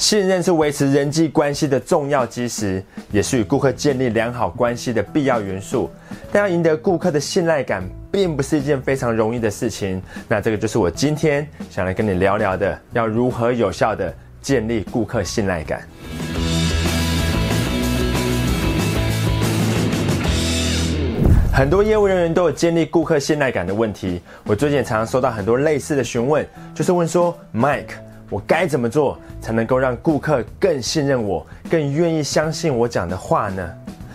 信任是维持人际关系的重要基石，也是与顾客建立良好关系的必要元素。但要赢得顾客的信赖感，并不是一件非常容易的事情。那这个就是我今天想来跟你聊聊的，要如何有效的建立顾客信赖感。很多业务人员都有建立顾客信赖感的问题。我最近常常收到很多类似的询问，就是问说，Mike，我该怎么做才能够让顾客更信任我，更愿意相信我讲的话呢？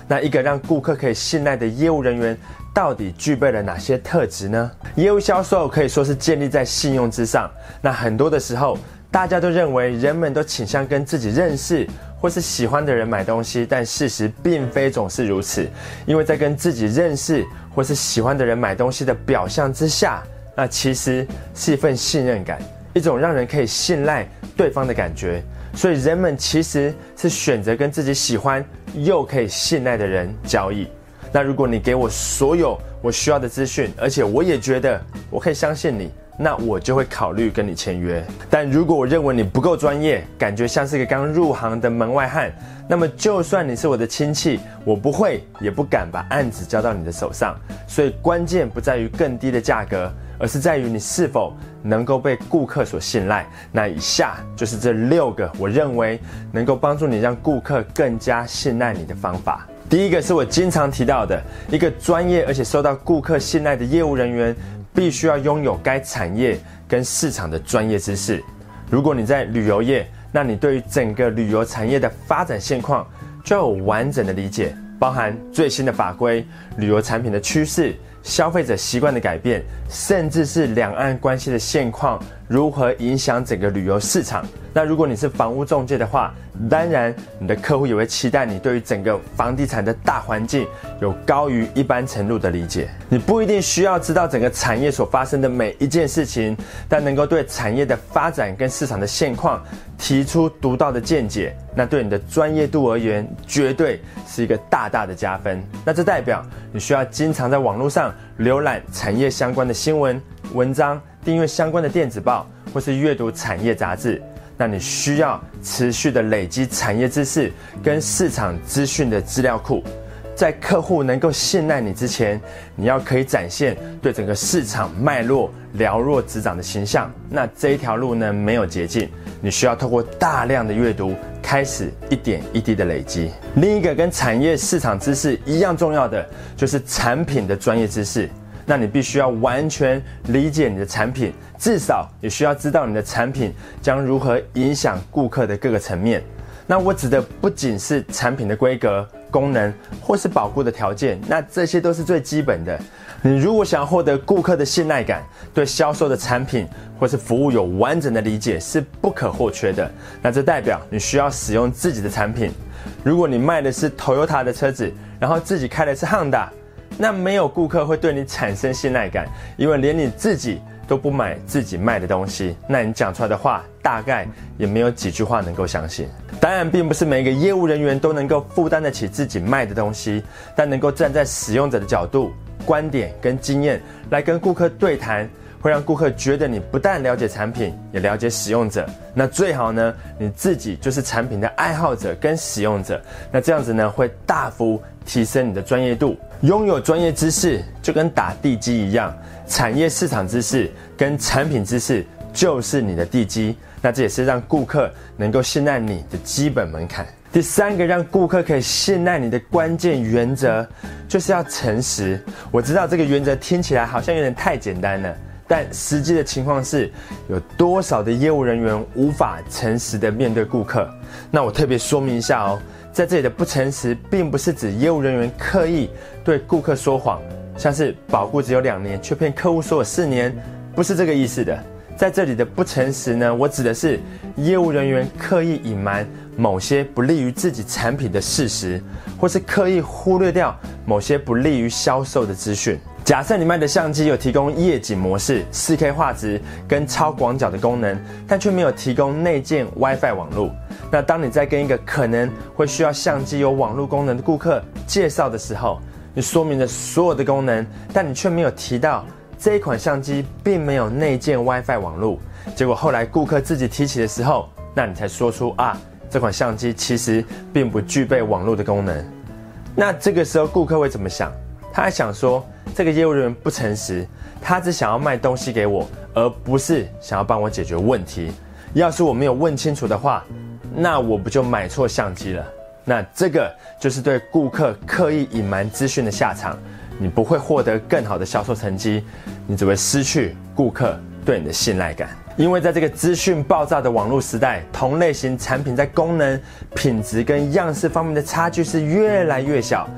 那一个让顾客可以信赖的业务人员，到底具备了哪些特质呢？业务销售可以说是建立在信用之上。那很多的时候，大家都认为人们都倾向跟自己认识。或是喜欢的人买东西，但事实并非总是如此，因为在跟自己认识或是喜欢的人买东西的表象之下，那其实是一份信任感，一种让人可以信赖对方的感觉。所以人们其实是选择跟自己喜欢又可以信赖的人交易。那如果你给我所有我需要的资讯，而且我也觉得我可以相信你。那我就会考虑跟你签约。但如果我认为你不够专业，感觉像是一个刚入行的门外汉，那么就算你是我的亲戚，我不会也不敢把案子交到你的手上。所以关键不在于更低的价格，而是在于你是否能够被顾客所信赖。那以下就是这六个我认为能够帮助你让顾客更加信赖你的方法。第一个是我经常提到的，一个专业而且受到顾客信赖的业务人员。必须要拥有该产业跟市场的专业知识。如果你在旅游业，那你对于整个旅游产业的发展现况就要有完整的理解，包含最新的法规、旅游产品的趋势。消费者习惯的改变，甚至是两岸关系的现况如何影响整个旅游市场？那如果你是房屋中介的话，当然你的客户也会期待你对于整个房地产的大环境有高于一般程度的理解。你不一定需要知道整个产业所发生的每一件事情，但能够对产业的发展跟市场的现况提出独到的见解，那对你的专业度而言，绝对是一个大大的加分。那这代表你需要经常在网络上。浏览产业相关的新闻文章，订阅相关的电子报，或是阅读产业杂志。那你需要持续的累积产业知识跟市场资讯的资料库。在客户能够信赖你之前，你要可以展现对整个市场脉络了若指掌的形象。那这一条路呢，没有捷径，你需要透过大量的阅读，开始一点一滴的累积。另一个跟产业市场知识一样重要的，就是产品的专业知识。那你必须要完全理解你的产品，至少也需要知道你的产品将如何影响顾客的各个层面。那我指的不仅是产品的规格。功能或是保护的条件，那这些都是最基本的。你如果想要获得顾客的信赖感，对销售的产品或是服务有完整的理解，是不可或缺的。那这代表你需要使用自己的产品。如果你卖的是 Toyota 的车子，然后自己开的是 Honda，那没有顾客会对你产生信赖感，因为连你自己。都不买自己卖的东西，那你讲出来的话大概也没有几句话能够相信。当然，并不是每个业务人员都能够负担得起自己卖的东西，但能够站在使用者的角度、观点跟经验来跟顾客对谈，会让顾客觉得你不但了解产品，也了解使用者。那最好呢，你自己就是产品的爱好者跟使用者，那这样子呢，会大幅提升你的专业度。拥有专业知识就跟打地基一样。产业市场知识跟产品知识就是你的地基，那这也是让顾客能够信赖你的基本门槛。第三个让顾客可以信赖你的关键原则，就是要诚实。我知道这个原则听起来好像有点太简单了，但实际的情况是，有多少的业务人员无法诚实的面对顾客？那我特别说明一下哦，在这里的不诚实，并不是指业务人员刻意对顾客说谎。像是保固只有两年，却骗客户说有四年，不是这个意思的。在这里的不诚实呢，我指的是业务人员刻意隐瞒某些不利于自己产品的事实，或是刻意忽略掉某些不利于销售的资讯。假设你卖的相机有提供夜景模式、四 K 画质跟超广角的功能，但却没有提供内建 WiFi 网络，那当你在跟一个可能会需要相机有网络功能的顾客介绍的时候，你说明了所有的功能，但你却没有提到这一款相机并没有内建 WiFi 网络。结果后来顾客自己提起的时候，那你才说出啊，这款相机其实并不具备网络的功能。那这个时候顾客会怎么想？他还想说这个业务人员不诚实，他只想要卖东西给我，而不是想要帮我解决问题。要是我没有问清楚的话，那我不就买错相机了？那这个就是对顾客刻意隐瞒资讯的下场。你不会获得更好的销售成绩，你只会失去顾客对你的信赖感。因为在这个资讯爆炸的网络时代，同类型产品在功能、品质跟样式方面的差距是越来越小。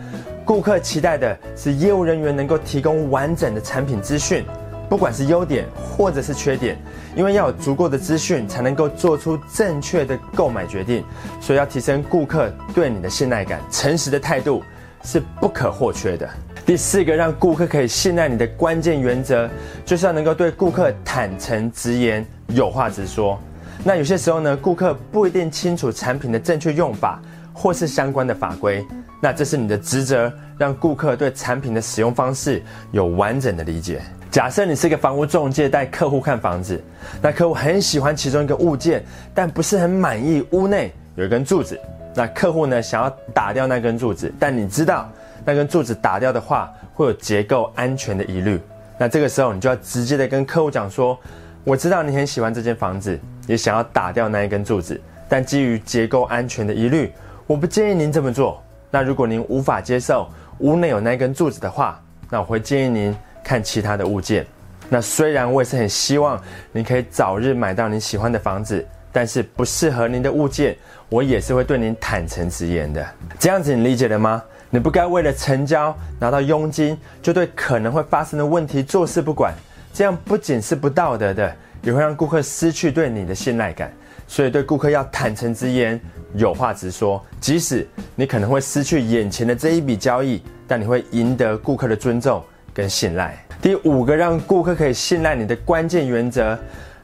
顾客期待的是业务人员能够提供完整的产品资讯，不管是优点或者是缺点。因为要有足够的资讯，才能够做出正确的购买决定，所以要提升顾客对你的信赖感，诚实的态度是不可或缺的。第四个让顾客可以信赖你的关键原则，就是要能够对顾客坦诚直言，有话直说。那有些时候呢，顾客不一定清楚产品的正确用法，或是相关的法规，那这是你的职责，让顾客对产品的使用方式有完整的理解。假设你是一个房屋中介，带客户看房子，那客户很喜欢其中一个物件，但不是很满意屋内有一根柱子。那客户呢想要打掉那根柱子，但你知道那根柱子打掉的话会有结构安全的疑虑。那这个时候你就要直接的跟客户讲说：我知道你很喜欢这间房子，也想要打掉那一根柱子，但基于结构安全的疑虑，我不建议您这么做。那如果您无法接受屋内有那根柱子的话，那我会建议您。看其他的物件，那虽然我也是很希望你可以早日买到你喜欢的房子，但是不适合您的物件，我也是会对您坦诚直言的。这样子你理解了吗？你不该为了成交拿到佣金，就对可能会发生的问题坐视不管，这样不仅是不道德的，也会让顾客失去对你的信赖感。所以对顾客要坦诚直言，有话直说，即使你可能会失去眼前的这一笔交易，但你会赢得顾客的尊重。跟信赖，第五个让顾客可以信赖你的关键原则，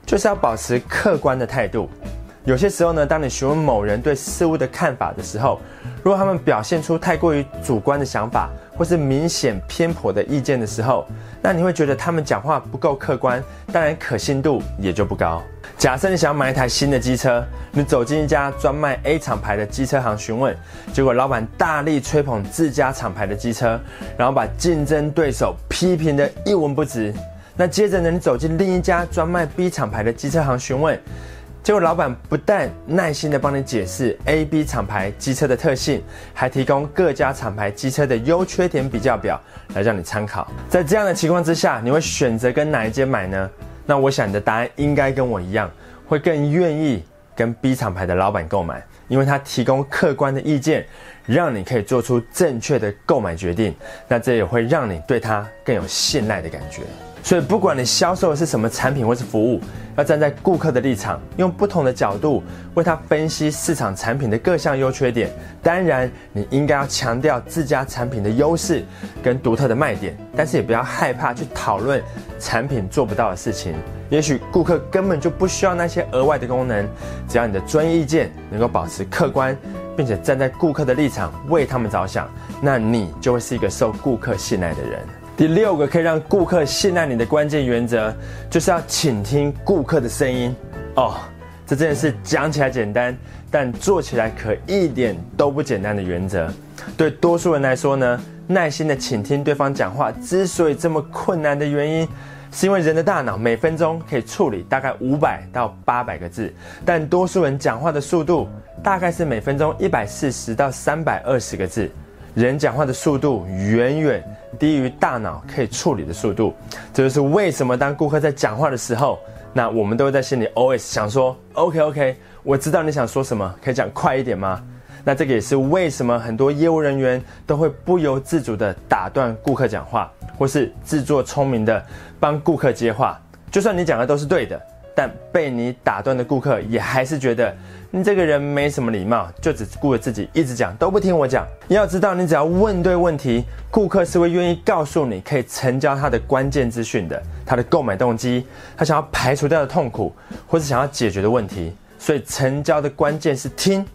就是要保持客观的态度。有些时候呢，当你询问某人对事物的看法的时候，如果他们表现出太过于主观的想法，或是明显偏颇的意见的时候，那你会觉得他们讲话不够客观，当然可信度也就不高。假设你想要买一台新的机车，你走进一家专卖 A 厂牌的机车行询问，结果老板大力吹捧自家厂牌的机车，然后把竞争对手批评的一文不值。那接着呢，你走进另一家专卖 B 厂牌的机车行询问，结果老板不但耐心的帮你解释 A、B 厂牌机车的特性，还提供各家厂牌机车的优缺点比较表来让你参考。在这样的情况之下，你会选择跟哪一间买呢？那我想你的答案应该跟我一样，会更愿意跟 B 厂牌的老板购买，因为他提供客观的意见，让你可以做出正确的购买决定。那这也会让你对他更有信赖的感觉。所以，不管你销售的是什么产品或是服务，要站在顾客的立场，用不同的角度为他分析市场产品的各项优缺点。当然，你应该要强调自家产品的优势跟独特的卖点，但是也不要害怕去讨论产品做不到的事情。也许顾客根本就不需要那些额外的功能，只要你的专业意见能够保持客观，并且站在顾客的立场为他们着想，那你就会是一个受顾客信赖的人。第六个可以让顾客信赖你的关键原则，就是要倾听顾客的声音。哦，这真的是讲起来简单，但做起来可一点都不简单的原则。对多数人来说呢，耐心的倾听对方讲话之所以这么困难的原因，是因为人的大脑每分钟可以处理大概五百到八百个字，但多数人讲话的速度大概是每分钟一百四十到三百二十个字。人讲话的速度远远低于大脑可以处理的速度，这就是为什么当顾客在讲话的时候，那我们都会在心里 always 想说，OK OK，我知道你想说什么，可以讲快一点吗？那这个也是为什么很多业务人员都会不由自主的打断顾客讲话，或是自作聪明的帮顾客接话，就算你讲的都是对的。但被你打断的顾客也还是觉得你这个人没什么礼貌，就只顾着自己一直讲，都不听我讲。要知道，你只要问对问题，顾客是会愿意告诉你可以成交他的关键资讯的，他的购买动机，他想要排除掉的痛苦，或是想要解决的问题。所以，成交的关键是听，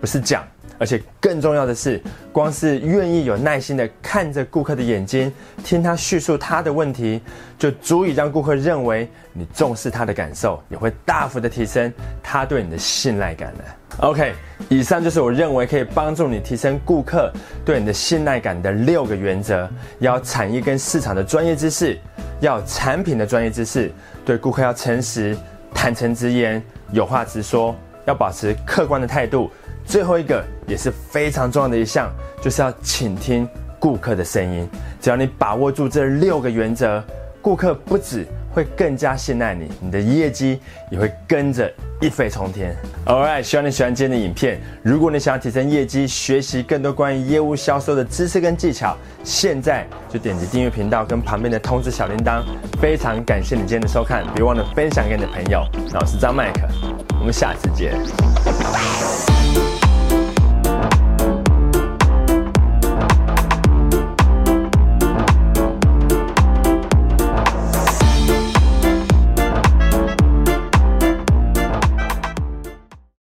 不是讲，而且更重要的是，光是愿意有耐心的看着顾客的眼睛，听他叙述他的问题，就足以让顾客认为你重视他的感受，也会大幅的提升他对你的信赖感了。OK，以上就是我认为可以帮助你提升顾客对你的信赖感的六个原则：要产业跟市场的专业知识，要产品的专业知识，对顾客要诚实、坦诚直言、有话直说。要保持客观的态度，最后一个也是非常重要的一项，就是要倾听顾客的声音。只要你把握住这六个原则，顾客不止会更加信赖你，你的业绩也会跟着一飞冲天。Alright，希望你喜欢今天的影片。如果你想要提升业绩，学习更多关于业务销售的知识跟技巧，现在就点击订阅频道跟旁边的通知小铃铛。非常感谢你今天的收看，别忘了分享给你的朋友。那我是张麦克。我们下次见。